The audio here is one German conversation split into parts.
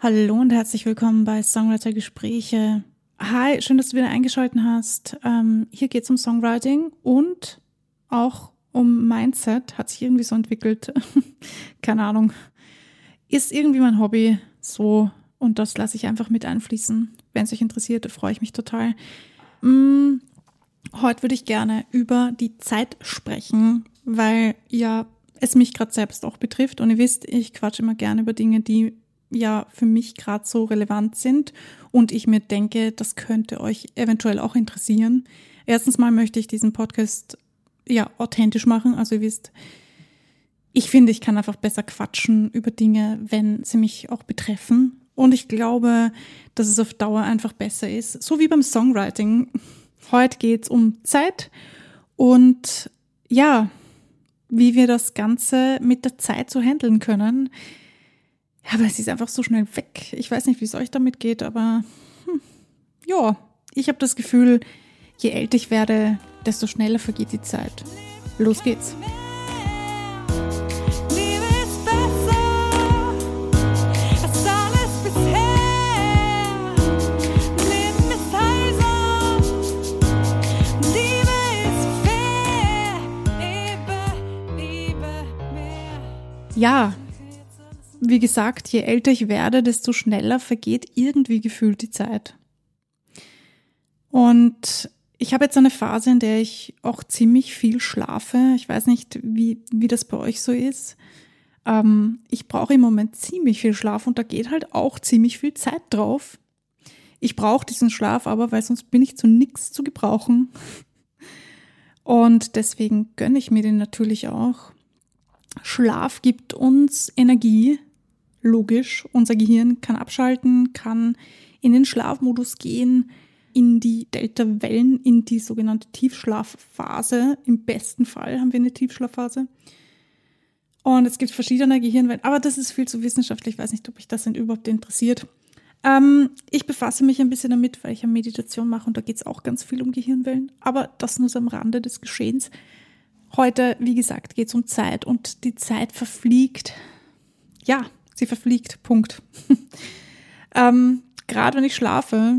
Hallo und herzlich willkommen bei Songwriter Gespräche. Hi, schön, dass du wieder eingeschaltet hast. Ähm, hier geht es um Songwriting und auch um Mindset. Hat sich irgendwie so entwickelt. Keine Ahnung. Ist irgendwie mein Hobby so und das lasse ich einfach mit einfließen. Wenn es euch interessiert, freue ich mich total. Mm, heute würde ich gerne über die Zeit sprechen, weil ja es mich gerade selbst auch betrifft. Und ihr wisst, ich quatsche immer gerne über Dinge, die ja für mich gerade so relevant sind und ich mir denke, das könnte euch eventuell auch interessieren. Erstens mal möchte ich diesen Podcast ja authentisch machen. Also ihr wisst, ich finde, ich kann einfach besser quatschen über Dinge, wenn sie mich auch betreffen. Und ich glaube, dass es auf Dauer einfach besser ist. So wie beim Songwriting. Heute geht es um Zeit und ja, wie wir das Ganze mit der Zeit so handeln können. Ja, aber es ist einfach so schnell weg. Ich weiß nicht, wie es euch damit geht, aber hm, ja, ich habe das Gefühl, je älter ich werde, desto schneller vergeht die Zeit. Los geht's. Ja, wie gesagt, je älter ich werde, desto schneller vergeht irgendwie gefühlt die Zeit. Und ich habe jetzt eine Phase, in der ich auch ziemlich viel schlafe. Ich weiß nicht, wie, wie das bei euch so ist. Ähm, ich brauche im Moment ziemlich viel Schlaf und da geht halt auch ziemlich viel Zeit drauf. Ich brauche diesen Schlaf aber, weil sonst bin ich zu nichts zu gebrauchen. Und deswegen gönne ich mir den natürlich auch. Schlaf gibt uns Energie, logisch. Unser Gehirn kann abschalten, kann in den Schlafmodus gehen, in die Delta-Wellen, in die sogenannte Tiefschlafphase. Im besten Fall haben wir eine Tiefschlafphase. Und es gibt verschiedene Gehirnwellen, aber das ist viel zu wissenschaftlich. Ich weiß nicht, ob mich das denn überhaupt interessiert. Ähm, ich befasse mich ein bisschen damit, weil ich ja Meditation mache und da geht es auch ganz viel um Gehirnwellen. Aber das nur so am Rande des Geschehens. Heute, wie gesagt, geht es um Zeit und die Zeit verfliegt. Ja, Sie verfliegt. Punkt. ähm, Gerade wenn ich schlafe,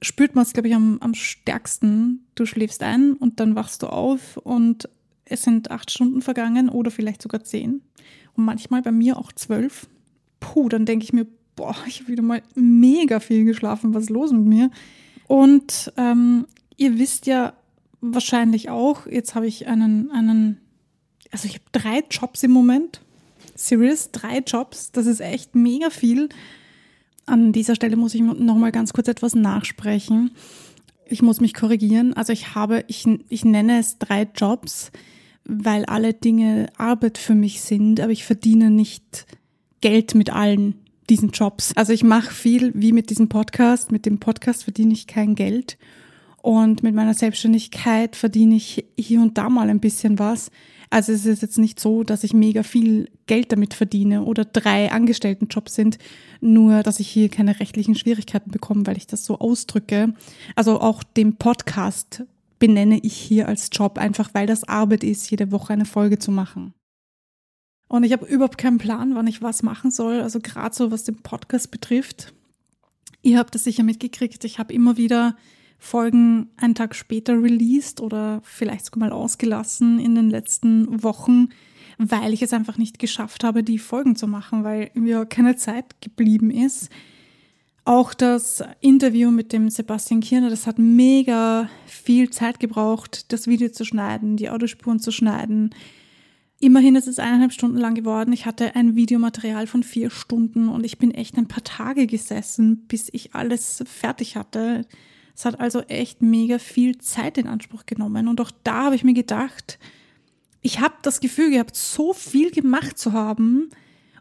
spürt man es, glaube ich, am, am stärksten. Du schläfst ein und dann wachst du auf und es sind acht Stunden vergangen oder vielleicht sogar zehn. Und manchmal bei mir auch zwölf. Puh, dann denke ich mir, boah, ich habe wieder mal mega viel geschlafen. Was ist los mit mir? Und ähm, ihr wisst ja wahrscheinlich auch, jetzt habe ich einen, einen, also ich habe drei Jobs im Moment. Serious, drei Jobs, das ist echt mega viel. An dieser Stelle muss ich noch mal ganz kurz etwas nachsprechen. Ich muss mich korrigieren. Also ich habe, ich, ich nenne es drei Jobs, weil alle Dinge Arbeit für mich sind, aber ich verdiene nicht Geld mit allen diesen Jobs. Also ich mache viel wie mit diesem Podcast. Mit dem Podcast verdiene ich kein Geld. Und mit meiner Selbstständigkeit verdiene ich hier und da mal ein bisschen was. Also es ist jetzt nicht so, dass ich mega viel Geld damit verdiene oder drei Angestelltenjobs sind, nur dass ich hier keine rechtlichen Schwierigkeiten bekomme, weil ich das so ausdrücke. Also auch den Podcast benenne ich hier als Job, einfach weil das Arbeit ist, jede Woche eine Folge zu machen. Und ich habe überhaupt keinen Plan, wann ich was machen soll, also gerade so was den Podcast betrifft. Ihr habt das sicher mitgekriegt, ich habe immer wieder Folgen einen Tag später released oder vielleicht sogar mal ausgelassen in den letzten Wochen, weil ich es einfach nicht geschafft habe, die Folgen zu machen, weil mir keine Zeit geblieben ist. Auch das Interview mit dem Sebastian Kirner, das hat mega viel Zeit gebraucht, das Video zu schneiden, die Audiospuren zu schneiden. Immerhin ist es eineinhalb Stunden lang geworden. Ich hatte ein Videomaterial von vier Stunden und ich bin echt ein paar Tage gesessen, bis ich alles fertig hatte. Es hat also echt mega viel Zeit in Anspruch genommen. Und auch da habe ich mir gedacht, ich habe das Gefühl gehabt, so viel gemacht zu haben.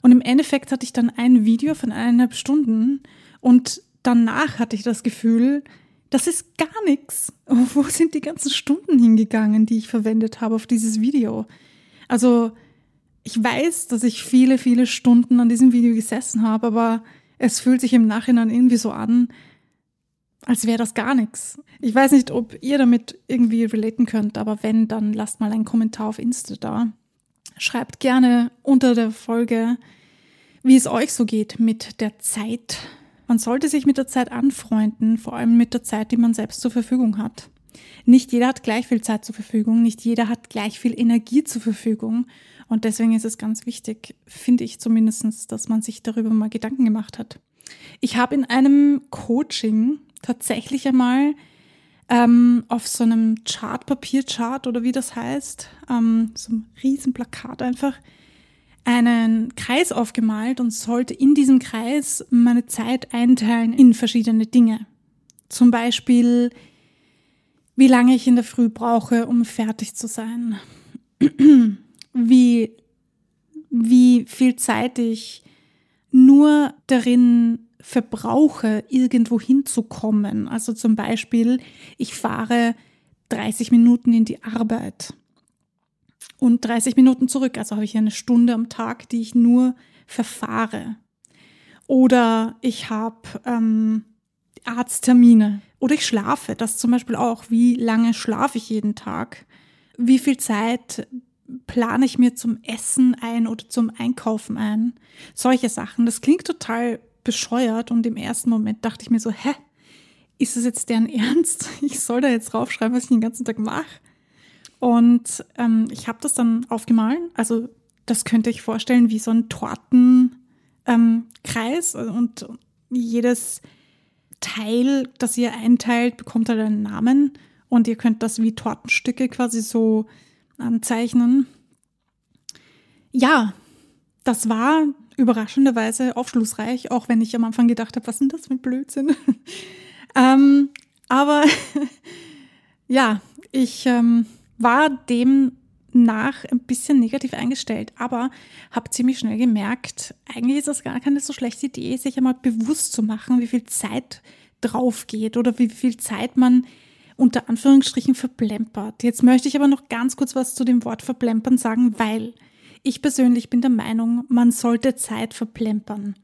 Und im Endeffekt hatte ich dann ein Video von eineinhalb Stunden. Und danach hatte ich das Gefühl, das ist gar nichts. Wo sind die ganzen Stunden hingegangen, die ich verwendet habe auf dieses Video? Also, ich weiß, dass ich viele, viele Stunden an diesem Video gesessen habe, aber es fühlt sich im Nachhinein irgendwie so an, als wäre das gar nichts. Ich weiß nicht, ob ihr damit irgendwie relaten könnt, aber wenn, dann lasst mal einen Kommentar auf Insta da. Schreibt gerne unter der Folge, wie es euch so geht mit der Zeit. Man sollte sich mit der Zeit anfreunden, vor allem mit der Zeit, die man selbst zur Verfügung hat. Nicht jeder hat gleich viel Zeit zur Verfügung, nicht jeder hat gleich viel Energie zur Verfügung. Und deswegen ist es ganz wichtig, finde ich zumindest, dass man sich darüber mal Gedanken gemacht hat. Ich habe in einem Coaching tatsächlich einmal ähm, auf so einem Chart, Papierchart oder wie das heißt, ähm, so ein Riesenplakat einfach, einen Kreis aufgemalt und sollte in diesem Kreis meine Zeit einteilen in verschiedene Dinge. Zum Beispiel, wie lange ich in der Früh brauche, um fertig zu sein. wie, wie viel Zeit ich nur darin verbrauche, irgendwo hinzukommen. Also zum Beispiel, ich fahre 30 Minuten in die Arbeit und 30 Minuten zurück. Also habe ich eine Stunde am Tag, die ich nur verfahre. Oder ich habe ähm, Arzttermine. Oder ich schlafe. Das zum Beispiel auch. Wie lange schlafe ich jeden Tag? Wie viel Zeit plane ich mir zum Essen ein oder zum Einkaufen ein? Solche Sachen. Das klingt total bescheuert und im ersten Moment dachte ich mir so, hä? Ist das jetzt deren Ernst? Ich soll da jetzt draufschreiben, was ich den ganzen Tag mache? Und ähm, ich habe das dann aufgemalt. Also das könnte ich vorstellen wie so ein Tortenkreis ähm, und jedes Teil, das ihr einteilt, bekommt halt einen Namen und ihr könnt das wie Tortenstücke quasi so anzeichnen. Ja, das war überraschenderweise aufschlussreich, auch wenn ich am Anfang gedacht habe, was sind das für ein Blödsinn? ähm, aber ja, ich ähm, war dem nach ein bisschen negativ eingestellt, aber habe ziemlich schnell gemerkt, eigentlich ist das gar keine so schlechte Idee, sich einmal bewusst zu machen, wie viel Zeit drauf geht oder wie viel Zeit man unter Anführungsstrichen verplempert. Jetzt möchte ich aber noch ganz kurz was zu dem Wort verplempern sagen, weil ich persönlich bin der Meinung, man sollte Zeit verplempern.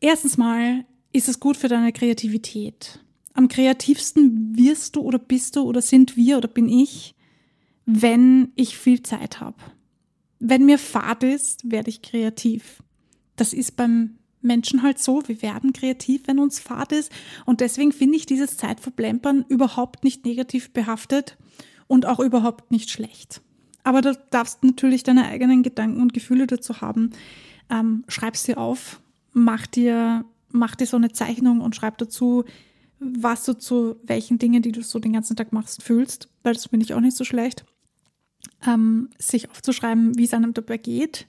Erstens mal ist es gut für deine Kreativität. Am kreativsten wirst du oder bist du oder sind wir oder bin ich, wenn ich viel Zeit habe. Wenn mir Fahrt ist, werde ich kreativ. Das ist beim Menschen halt so, wir werden kreativ, wenn uns Fahrt ist. Und deswegen finde ich dieses Zeitverplempern überhaupt nicht negativ behaftet und auch überhaupt nicht schlecht. Aber du darfst natürlich deine eigenen Gedanken und Gefühle dazu haben. Ähm, schreib sie auf, mach dir, mach dir so eine Zeichnung und schreib dazu, was du zu welchen Dingen, die du so den ganzen Tag machst, fühlst, weil das finde ich auch nicht so schlecht. Ähm, sich aufzuschreiben, wie es einem dabei geht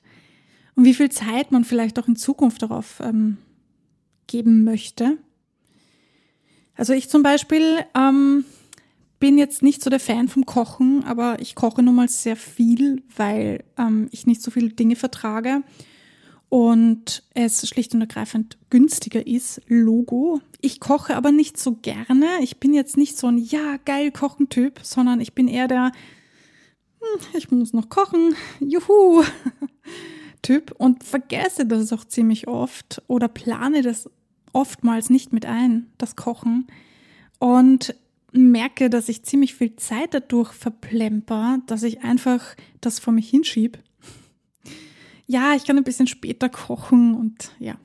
und wie viel Zeit man vielleicht auch in Zukunft darauf ähm, geben möchte. Also ich zum Beispiel ähm, bin jetzt nicht so der Fan vom Kochen, aber ich koche nun mal sehr viel, weil ähm, ich nicht so viele Dinge vertrage und es schlicht und ergreifend günstiger ist. Logo. Ich koche aber nicht so gerne. Ich bin jetzt nicht so ein ja geil kochen Typ, sondern ich bin eher der hm, ich muss noch kochen. Juhu. Typ und vergesse das auch ziemlich oft oder plane das oftmals nicht mit ein, das Kochen. Und merke, dass ich ziemlich viel Zeit dadurch verplemper, dass ich einfach das vor mich hinschieb. Ja, ich kann ein bisschen später kochen und ja.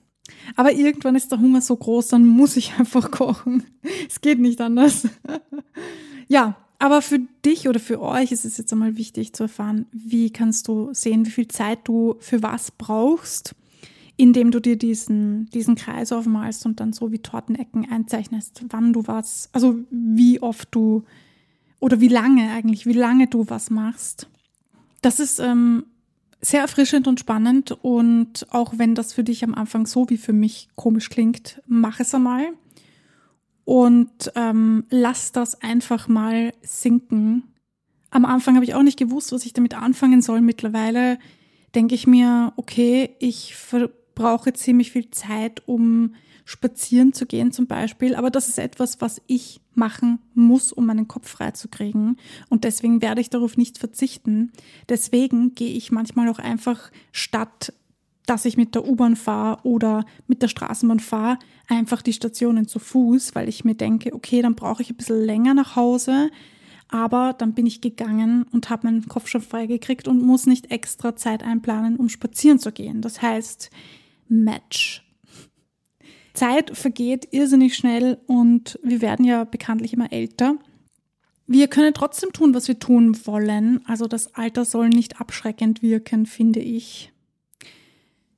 Aber irgendwann ist der Hunger so groß, dann muss ich einfach kochen. Es geht nicht anders. Ja, aber für dich oder für euch ist es jetzt einmal wichtig zu erfahren, wie kannst du sehen, wie viel Zeit du für was brauchst, indem du dir diesen, diesen Kreis aufmalst und dann so wie Tortenecken einzeichnest, wann du was, also wie oft du oder wie lange eigentlich, wie lange du was machst. Das ist ähm, sehr erfrischend und spannend und auch wenn das für dich am Anfang so wie für mich komisch klingt, mach es einmal und ähm, lass das einfach mal sinken. Am Anfang habe ich auch nicht gewusst, was ich damit anfangen soll. Mittlerweile denke ich mir, okay, ich verbrauche ziemlich viel Zeit, um spazieren zu gehen zum Beispiel, aber das ist etwas, was ich machen muss, um meinen Kopf frei zu kriegen und deswegen werde ich darauf nicht verzichten. Deswegen gehe ich manchmal auch einfach statt dass ich mit der U-Bahn fahre oder mit der Straßenbahn fahre, einfach die Stationen zu Fuß, weil ich mir denke, okay, dann brauche ich ein bisschen länger nach Hause, aber dann bin ich gegangen und habe meinen Kopf schon freigekriegt und muss nicht extra Zeit einplanen, um spazieren zu gehen. Das heißt, Match. Zeit vergeht irrsinnig schnell und wir werden ja bekanntlich immer älter. Wir können trotzdem tun, was wir tun wollen. Also das Alter soll nicht abschreckend wirken, finde ich.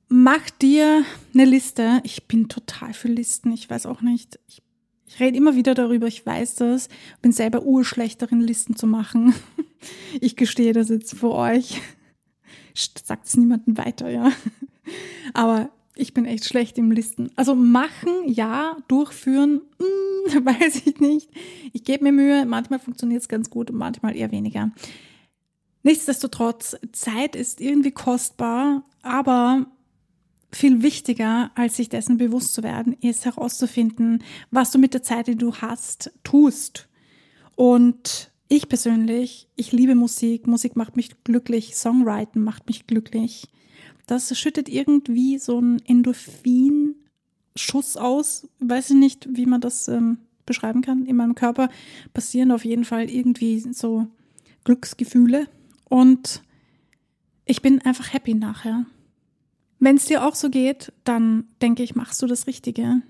Mach dir eine Liste. Ich bin total für Listen. Ich weiß auch nicht. Ich, ich rede immer wieder darüber. Ich weiß das. Bin selber urschlecht darin, Listen zu machen. Ich gestehe das jetzt vor euch. Sagt es niemandem weiter, ja. Aber ich bin echt schlecht im Listen. Also machen, ja, durchführen, mh, hm, weiß ich nicht. Ich gebe mir Mühe, manchmal funktioniert es ganz gut und manchmal eher weniger. Nichtsdestotrotz, Zeit ist irgendwie kostbar, aber viel wichtiger, als sich dessen bewusst zu werden, ist herauszufinden, was du mit der Zeit, die du hast, tust. Und ich persönlich, ich liebe Musik. Musik macht mich glücklich. Songwriting macht mich glücklich. Das schüttet irgendwie so ein Endorphin-Schuss aus. Weiß ich nicht, wie man das ähm, beschreiben kann. In meinem Körper passieren auf jeden Fall irgendwie so Glücksgefühle. Und ich bin einfach happy nachher. Wenn es dir auch so geht, dann denke ich, machst du das Richtige.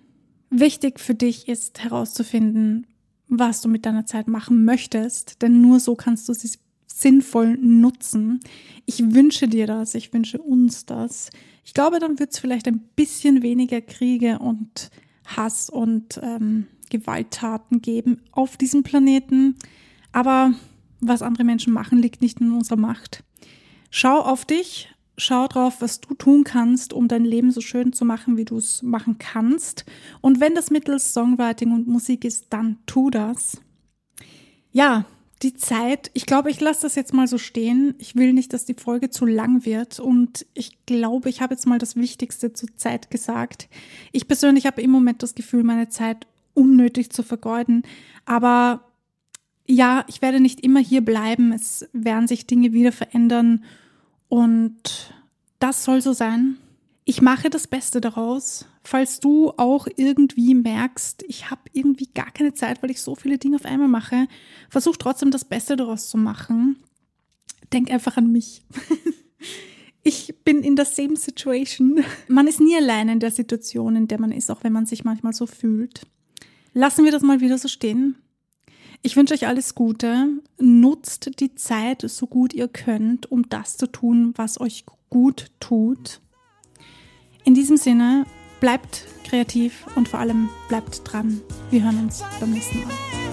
Wichtig für dich ist herauszufinden, was du mit deiner Zeit machen möchtest, denn nur so kannst du sie sinnvoll nutzen. Ich wünsche dir das, ich wünsche uns das. Ich glaube, dann wird es vielleicht ein bisschen weniger Kriege und Hass und ähm, Gewalttaten geben auf diesem Planeten. Aber was andere Menschen machen, liegt nicht in unserer Macht. Schau auf dich, schau drauf, was du tun kannst, um dein Leben so schön zu machen, wie du es machen kannst. Und wenn das mittels Songwriting und Musik ist, dann tu das. Ja, die Zeit, ich glaube, ich lasse das jetzt mal so stehen. Ich will nicht, dass die Folge zu lang wird. Und ich glaube, ich habe jetzt mal das Wichtigste zur Zeit gesagt. Ich persönlich habe im Moment das Gefühl, meine Zeit unnötig zu vergeuden. Aber ja, ich werde nicht immer hier bleiben. Es werden sich Dinge wieder verändern. Und das soll so sein. Ich mache das Beste daraus. Falls du auch irgendwie merkst, ich habe irgendwie gar keine Zeit, weil ich so viele Dinge auf einmal mache, versuch trotzdem das Beste daraus zu machen. Denk einfach an mich. Ich bin in der same situation. Man ist nie alleine in der Situation, in der man ist, auch wenn man sich manchmal so fühlt. Lassen wir das mal wieder so stehen. Ich wünsche euch alles Gute. Nutzt die Zeit so gut ihr könnt, um das zu tun, was euch gut tut. In diesem Sinne, bleibt kreativ und vor allem bleibt dran. Wir hören uns beim nächsten Mal.